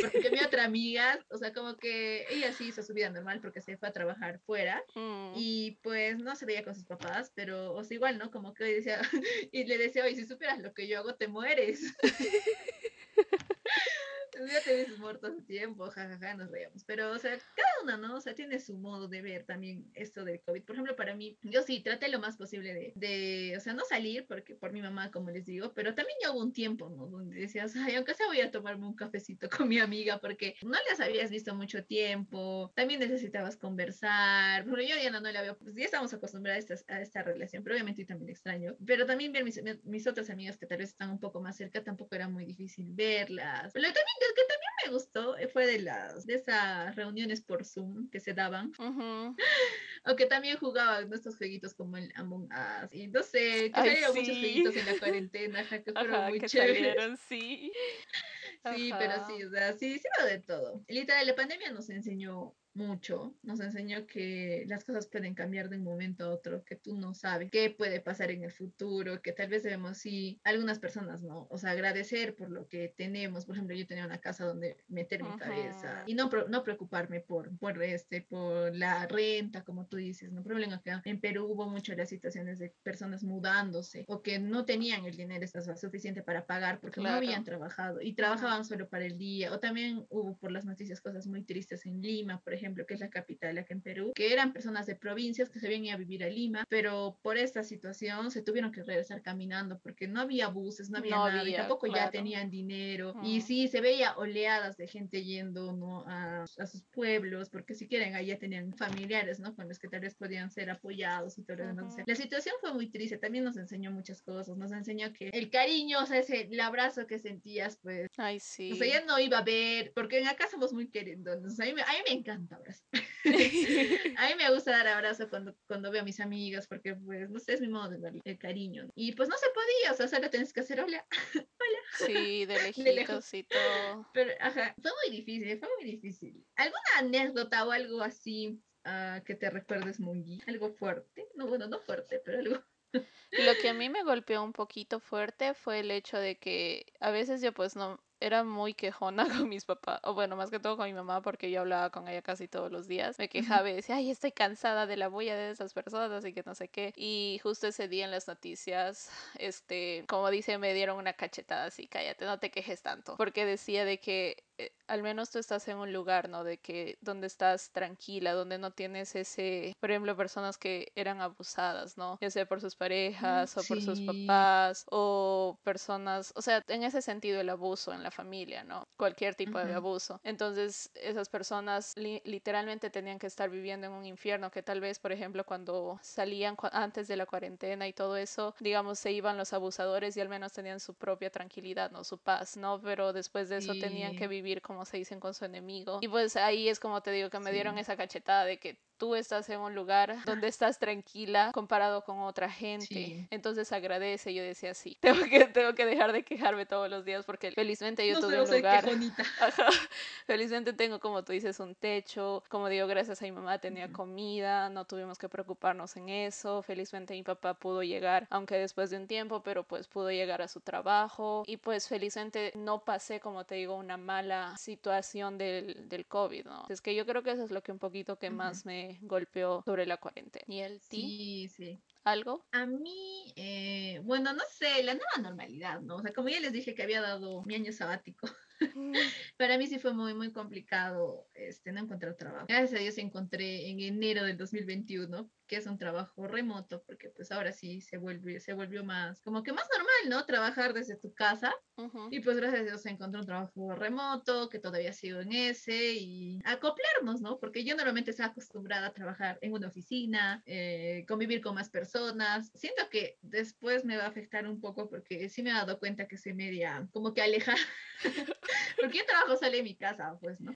Porque mi otra amiga, o sea, como que ella sí hizo su vida normal porque se fue a trabajar fuera mm. y pues no se veía con sus papás, pero, o sea, igual, ¿no? Como que decía, y le decía, oye, si supieras lo que yo hago, te mueres. ya te ves muerto hace tiempo, jajaja, nos reíamos. Pero, o sea, cada una, ¿no? O sea, tiene su modo de ver también esto del COVID. Por ejemplo, para mí, yo sí traté lo más posible de, de, o sea, no salir, porque por mi mamá, como les digo, pero también yo hubo un tiempo, ¿no? Donde decías, ay, aunque sea voy a tomarme un cafecito con mi amiga, porque no las habías visto mucho tiempo, también necesitabas conversar. Pero yo ya no, no la veo, pues ya estamos acostumbrados a esta, a esta relación, pero obviamente también extraño. Pero también ver mis, mis otras amigas que tal vez están un poco más cerca, tampoco era muy difícil verlas. Pero también que también me gustó eh, fue de las de esas reuniones por Zoom que se daban. O que también jugaban nuestros jueguitos como el Among Us. Y no sé, que salieron muchos jueguitos en la cuarentena, que fueron muy chéveres. sí. Sí, pero sí, o sea, sí, sí, de todo. Literal, la pandemia nos enseñó mucho, nos enseñó que las cosas pueden cambiar de un momento a otro, que tú no sabes qué puede pasar en el futuro, que tal vez debemos, sí, algunas personas no, o sea, agradecer por lo que tenemos. Por ejemplo, yo tenía una casa donde meter mi cabeza y no, no preocuparme por, por, este, por la renta, como tú dices, no problema acá. En Perú hubo muchas las situaciones de personas mudándose o que no tenían el dinero suficiente para pagar porque no habían trabajado y trabajaban solo para el día, o también hubo por las noticias cosas muy tristes en Lima, por ejemplo ejemplo, que es la capital acá en Perú, que eran personas de provincias que se habían ido a vivir a Lima, pero por esta situación se tuvieron que regresar caminando porque no había buses, no había nada, y tampoco ya tenían dinero. Y sí, se veía oleadas de gente yendo ¿no? a, a, sus pueblos, porque si quieren, allá tenían familiares, ¿no? Con los que tal vez podían ser apoyados y todo lo demás. La situación fue muy triste, también nos enseñó muchas cosas, nos enseñó que el cariño, o sea, ese, el abrazo que sentías, pues, Ay, sí. o sea, ya no iba a ver, porque en acá somos muy queridos, a mí, a mí me encanta abrazar. a mí me gusta dar abrazo cuando, cuando veo a mis amigas, porque, pues, no sé, es mi modo de dar el cariño. Y pues no se podía, o sea, solo tienes que hacer hola, hola. Sí, de lejitos y todo. Pero, ajá, fue muy difícil, fue muy difícil. ¿Alguna anécdota o algo así uh, que te recuerdes, Mungi? ¿Algo fuerte? No, bueno, no fuerte, pero algo... Lo que a mí me golpeó un poquito fuerte fue el hecho de que a veces yo pues no, era muy quejona con mis papás, o bueno, más que todo con mi mamá, porque yo hablaba con ella casi todos los días. Me quejaba y decía, ay, estoy cansada de la bulla de esas personas y que no sé qué. Y justo ese día en las noticias, este, como dice, me dieron una cachetada así, cállate, no te quejes tanto, porque decía de que eh, al menos tú estás en un lugar, ¿no? De que donde estás tranquila, donde no tienes ese, por ejemplo, personas que eran abusadas, ¿no? Ya sea por sus parejas o por sus papás o personas, o sea, en ese sentido el abuso en la familia, ¿no? Cualquier tipo de abuso. Entonces, esas personas literalmente tenían que estar viviendo en un infierno que tal vez, por ejemplo, cuando salían antes de la cuarentena y todo eso, digamos, se iban los abusadores y al menos tenían su propia tranquilidad, ¿no? Su paz, ¿no? Pero después de eso tenían que vivir, como se dicen, con su enemigo. Y pues ahí es como te digo que me dieron esa cachetada de que tú estás en un lugar donde estás tranquila comparado con otra gente. Entonces agradece. Yo decía, sí, tengo que, tengo que dejar de quejarme todos los días porque felizmente yo tuve un lugar. felizmente tengo, como tú dices, un techo. Como digo, gracias a mi mamá tenía comida, no tuvimos que preocuparnos en eso. Felizmente mi papá pudo llegar, aunque después de un tiempo, pero pues pudo llegar a su trabajo. Y pues felizmente no pasé, como te digo, una mala situación del, del COVID, ¿no? Es que yo creo que eso es lo que un poquito que más me golpeó sobre la cuarentena. ¿Y el ti? Sí, sí. ¿Algo? A mí, eh, bueno, no sé, la nueva normalidad, ¿no? O sea, como ya les dije que había dado mi año sabático. Para mí sí fue muy, muy complicado este, no encontrar trabajo. Gracias a Dios encontré en enero del 2021, que es un trabajo remoto, porque pues ahora sí se, vuelve, se volvió más, como que más normal, ¿no? Trabajar desde tu casa. Y pues gracias a Dios encontré un trabajo remoto, que todavía sigo en ese, y acoplarnos, ¿no? Porque yo normalmente estaba acostumbrada a trabajar en una oficina, eh, convivir con más personas. Siento que después me va a afectar un poco porque sí me he dado cuenta que soy media como que aleja porque yo trabajo solo en mi casa, pues, ¿no?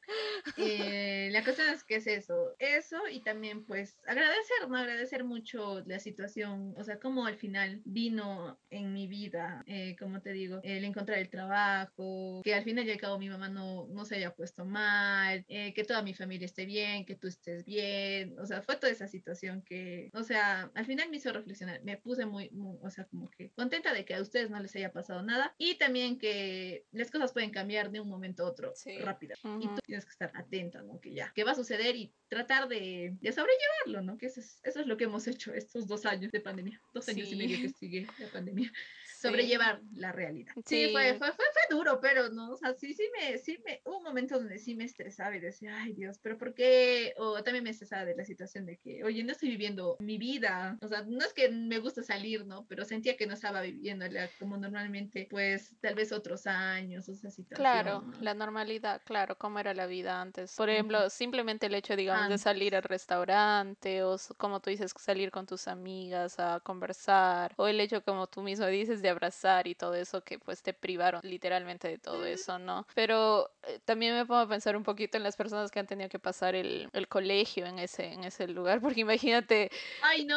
Eh, la cuestión es que es eso, eso y también pues agradecer, ¿no? Agradecer mucho la situación, o sea, como al final vino en mi vida, eh, como te digo, el encontrar el trabajo, que al final y al cabo mi mamá no, no se haya puesto mal, eh, que toda mi familia esté bien, que tú estés bien, o sea, fue toda esa situación que, o sea, al final me hizo reflexionar, me puse muy, muy o sea, como que contenta de que a ustedes no les haya pasado nada y también que las cosas pueden cambiar de un momento a otro rápido. Y tú tienes que estar atenta, ¿no? Que ya, que va a suceder y tratar de, de sobrellevarlo, ¿no? Que eso es, eso es lo que hemos hecho estos dos años de pandemia, dos años y medio que sigue la pandemia sobrellevar la realidad. Sí, Fue, fue, fue, duro, pero no, o sea, sí, sí me, sí me, hubo un momento donde sí me estresaba y decía, ay Dios, pero ¿por qué? O también me estresaba de la situación de que, oye, no estoy viviendo mi vida, o sea, no es que me gusta salir, ¿no? Pero sentía que no estaba viviéndola como normalmente, pues, tal vez otros años, o sea, situación. Claro, la normalidad, claro, cómo era la vida antes. Por ejemplo, simplemente el hecho, digamos, de salir al restaurante, o como tú dices, salir con tus amigas a conversar, o el hecho, como tú mismo dices, de abrazar y todo eso que pues te privaron literalmente de todo eso, ¿no? Pero eh, también me pongo a pensar un poquito en las personas que han tenido que pasar el, el colegio en ese, en ese lugar, porque imagínate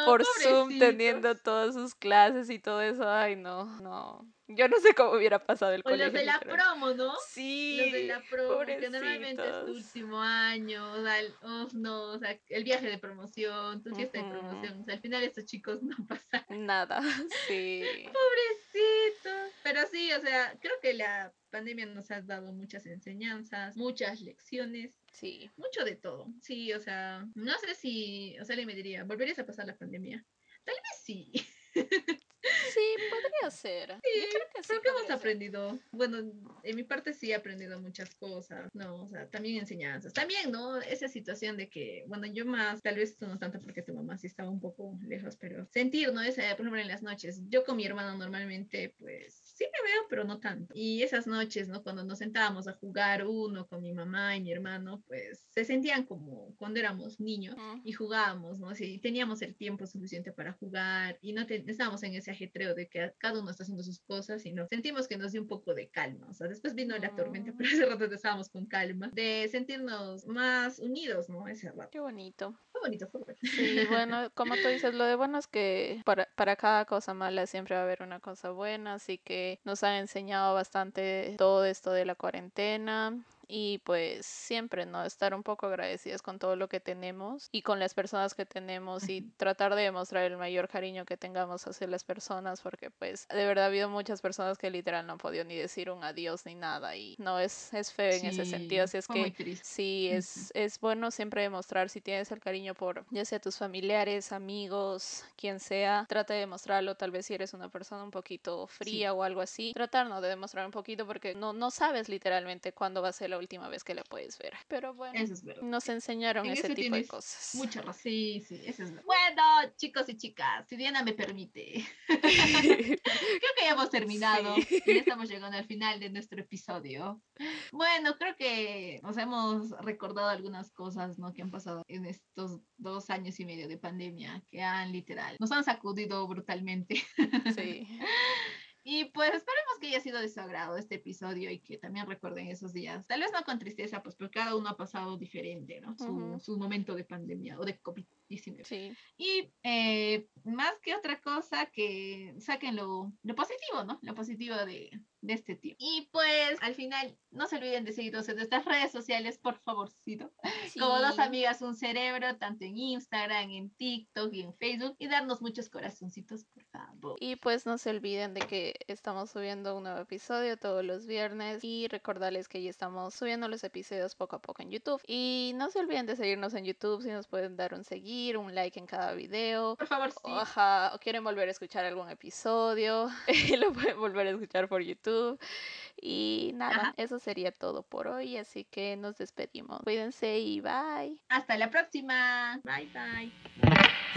por Zoom teniendo todas sus clases y todo eso, ay no, no. Yo no sé cómo hubiera pasado el colegio. los de la promo, ¿no? Sí. Los de la promo, que normalmente es tu último año, o sea, el, no, o sea, el viaje de promoción, tu fiesta de promoción. O sea, al final estos chicos no pasan. Nada, sí. Pobrecitos. Pero sí, o sea, creo que la pandemia nos ha dado muchas enseñanzas, muchas lecciones. Sí. Mucho de todo. Sí, o sea, no sé si, o sea, le me diría, ¿volverías a pasar la pandemia? Tal vez sí. Sí, podría ser. Sí, Yo creo que sí. Creo que hemos ser. aprendido, bueno, en mi parte sí he aprendido muchas cosas, ¿no? O sea, también enseñanzas. También, ¿no? Esa situación de que, bueno, yo más, tal vez tú no tanto porque tu mamá sí estaba un poco lejos, pero sentir, ¿no? Esa, por ejemplo, en las noches. Yo con mi hermano normalmente, pues, sí me veo, pero no tanto. Y esas noches, ¿no? Cuando nos sentábamos a jugar uno con mi mamá y mi hermano, pues, se sentían como cuando éramos niños Mm. y jugábamos, ¿no? Sí, teníamos el tiempo suficiente para jugar y no te- estábamos en ese ajetreo de que cada uno está haciendo sus cosas, sino sentimos que nos dio un poco de calma, o sea, después vino la tormenta, Mm. pero ese rato estábamos con calma, de sentirnos más unidos, ¿no? Ese rato. Qué bonito. Fue bonito, fue bonito. Sí, bueno, como tú dices, lo de bueno es que para, para cada cosa mala siempre va a haber una cosa buena, así que nos han enseñado bastante todo esto de la cuarentena y pues siempre, ¿no? Estar un poco agradecidos con todo lo que tenemos y con las personas que tenemos y tratar de demostrar el mayor cariño que tengamos hacia las personas porque pues de verdad ha habido muchas personas que literal no han podido ni decir un adiós ni nada y no es, es feo en ese sentido, así es que. Sí, es, es bueno siempre demostrar si tienes el cariño por ya sea tus familiares, amigos, quien sea, trata de demostrarlo, tal vez si eres una persona un poquito fría o algo así, tratar ¿no? de demostrar un poquito porque no, no sabes literalmente cuándo va a ser la última vez que la puedes ver. Pero bueno, Eso es verdad. nos enseñaron En ese tipo de cosas. Mucha razón. Sí, sí, eso es. Bueno, chicos y chicas, si Diana me permite. Creo que ya hemos terminado Sí. y ya estamos llegando al final de nuestro episodio. Bueno, creo que nos hemos recordado algunas cosas ¿no? que han pasado en estos dos años y medio de pandemia, que han literal, nos han sacudido brutalmente. Sí. Y pues esperemos que haya sido de su agrado este episodio y que también recuerden esos días. Tal vez no con tristeza, pues porque cada uno ha pasado diferente, ¿no? Su, su momento de pandemia o de COVID-19. Sí, Y eh, más que otra cosa, que saquen lo, lo positivo, ¿no? Lo positivo de, de este tiempo. Y pues al final, no se olviden de seguirnos en nuestras redes sociales, por favorcito. Como dos amigas, un cerebro, tanto en Instagram, en TikTok y en Facebook. Y darnos muchos corazoncitos, por favor. Y pues no se olviden de que estamos subiendo un nuevo episodio todos los viernes y recordarles que ya estamos subiendo los episodios poco a poco en YouTube. Y no se olviden de seguirnos en YouTube si nos pueden dar un seguir, un like en cada video. Por favor, sí. Ajá, o quieren volver a escuchar algún episodio, lo pueden volver a escuchar por YouTube. Y nada, Ajá. eso sería todo por hoy, así que nos despedimos. Cuídense y bye. Hasta la próxima. Bye, bye.